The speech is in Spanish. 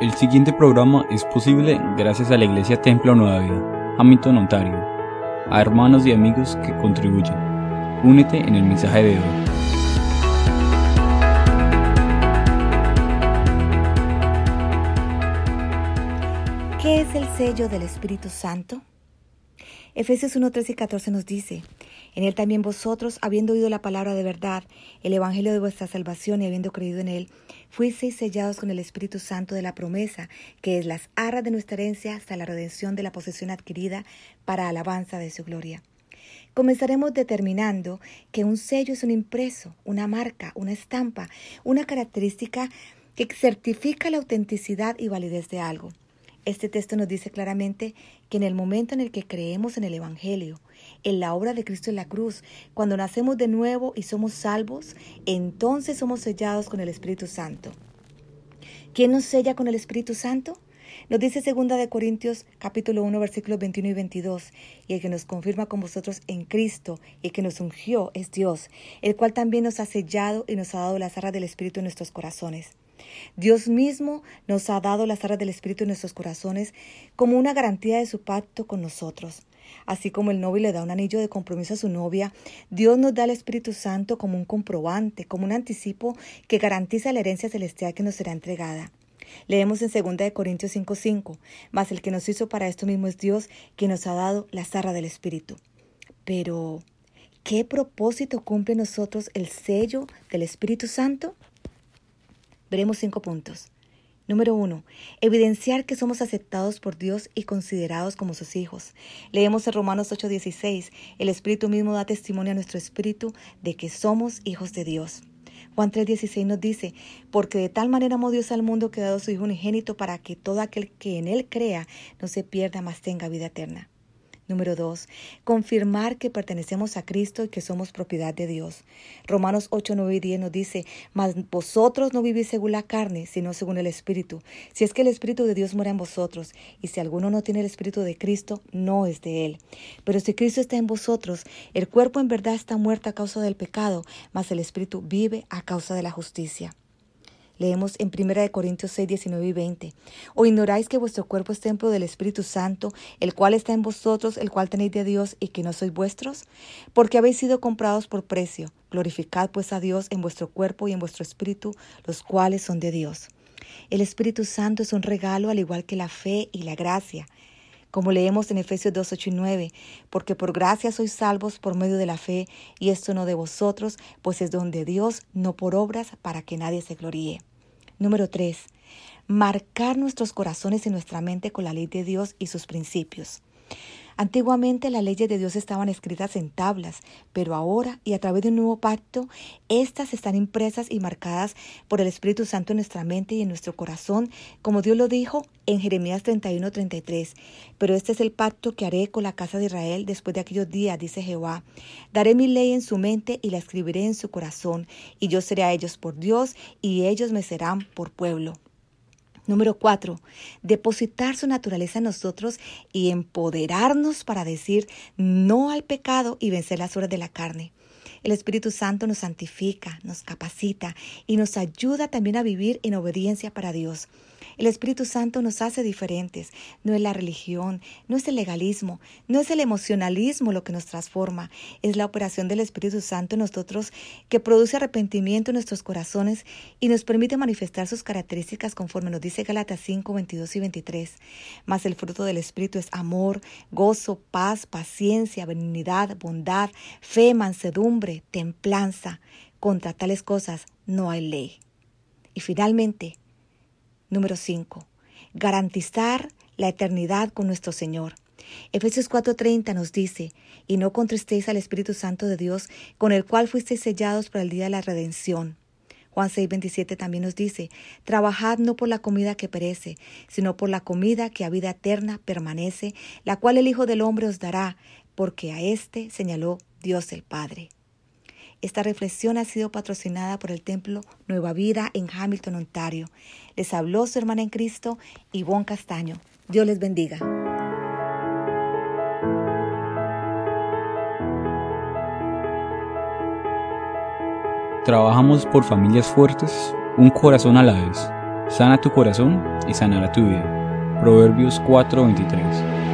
El siguiente programa es posible gracias a la Iglesia Templo Nueva Vida, Hamilton, Ontario, a hermanos y amigos que contribuyen. Únete en el mensaje de hoy. ¿Qué es el sello del Espíritu Santo? Efesios 1, 13 y 14 nos dice, en él también vosotros, habiendo oído la palabra de verdad, el evangelio de vuestra salvación y habiendo creído en él, fuisteis sellados con el Espíritu Santo de la promesa, que es las arras de nuestra herencia hasta la redención de la posesión adquirida para alabanza de su gloria. Comenzaremos determinando que un sello es un impreso, una marca, una estampa, una característica que certifica la autenticidad y validez de algo. Este texto nos dice claramente que en el momento en el que creemos en el Evangelio, en la obra de Cristo en la cruz, cuando nacemos de nuevo y somos salvos, entonces somos sellados con el Espíritu Santo. ¿Quién nos sella con el Espíritu Santo? Nos dice 2 de Corintios capítulo 1 versículos 21 y 22, y el que nos confirma con vosotros en Cristo y el que nos ungió es Dios, el cual también nos ha sellado y nos ha dado las arras del Espíritu en nuestros corazones. Dios mismo nos ha dado las arras del Espíritu en nuestros corazones como una garantía de su pacto con nosotros. Así como el novio le da un anillo de compromiso a su novia, Dios nos da el Espíritu Santo como un comprobante, como un anticipo que garantiza la herencia celestial que nos será entregada. Leemos en 2 Corintios 5:5, mas el que nos hizo para esto mismo es Dios, quien nos ha dado la zarra del Espíritu. Pero, ¿qué propósito cumple nosotros el sello del Espíritu Santo? Veremos cinco puntos. Número uno, evidenciar que somos aceptados por Dios y considerados como sus hijos. Leemos en Romanos 8:16, el Espíritu mismo da testimonio a nuestro espíritu de que somos hijos de Dios. Juan 3:16 nos dice, porque de tal manera amó Dios al mundo que dado su Hijo unigénito para que todo aquel que en Él crea no se pierda, mas tenga vida eterna. Número dos, confirmar que pertenecemos a Cristo y que somos propiedad de Dios. Romanos 8, 9 y 10 nos dice, mas vosotros no vivís según la carne, sino según el Espíritu. Si es que el Espíritu de Dios mora en vosotros, y si alguno no tiene el Espíritu de Cristo, no es de él. Pero si Cristo está en vosotros, el cuerpo en verdad está muerto a causa del pecado, mas el Espíritu vive a causa de la justicia. Leemos en 1 Corintios 6, 19 y 20. ¿O ignoráis que vuestro cuerpo es templo del Espíritu Santo, el cual está en vosotros, el cual tenéis de Dios y que no sois vuestros? Porque habéis sido comprados por precio. Glorificad pues a Dios en vuestro cuerpo y en vuestro espíritu, los cuales son de Dios. El Espíritu Santo es un regalo al igual que la fe y la gracia como leemos en Efesios 2, 8 y 9, porque por gracia sois salvos por medio de la fe, y esto no de vosotros, pues es don de Dios, no por obras, para que nadie se gloríe. Número 3. Marcar nuestros corazones y nuestra mente con la ley de Dios y sus principios. Antiguamente las leyes de Dios estaban escritas en tablas, pero ahora y a través de un nuevo pacto, estas están impresas y marcadas por el Espíritu Santo en nuestra mente y en nuestro corazón, como Dios lo dijo en Jeremías 31, 33. Pero este es el pacto que haré con la casa de Israel después de aquellos días, dice Jehová. Daré mi ley en su mente y la escribiré en su corazón, y yo seré a ellos por Dios, y ellos me serán por pueblo. Número cuatro, depositar su naturaleza en nosotros y empoderarnos para decir no al pecado y vencer las horas de la carne. El Espíritu Santo nos santifica, nos capacita y nos ayuda también a vivir en obediencia para Dios. El Espíritu Santo nos hace diferentes. No es la religión, no es el legalismo, no es el emocionalismo lo que nos transforma. Es la operación del Espíritu Santo en nosotros que produce arrepentimiento en nuestros corazones y nos permite manifestar sus características conforme nos dice Gálatas 5, 22 y 23. Mas el fruto del Espíritu es amor, gozo, paz, paciencia, benignidad, bondad, fe, mansedumbre, templanza. Contra tales cosas no hay ley. Y finalmente, Número 5. Garantizar la eternidad con nuestro Señor. Efesios 4:30 nos dice, y no contristéis al Espíritu Santo de Dios, con el cual fuisteis sellados para el día de la redención. Juan 6:27 también nos dice, trabajad no por la comida que perece, sino por la comida que a vida eterna permanece, la cual el Hijo del Hombre os dará, porque a éste señaló Dios el Padre. Esta reflexión ha sido patrocinada por el Templo Nueva Vida en Hamilton, Ontario. Les habló su hermana en Cristo, Ivonne Castaño. Dios les bendiga. Trabajamos por familias fuertes, un corazón a la vez. Sana tu corazón y sanará tu vida. Proverbios 4:23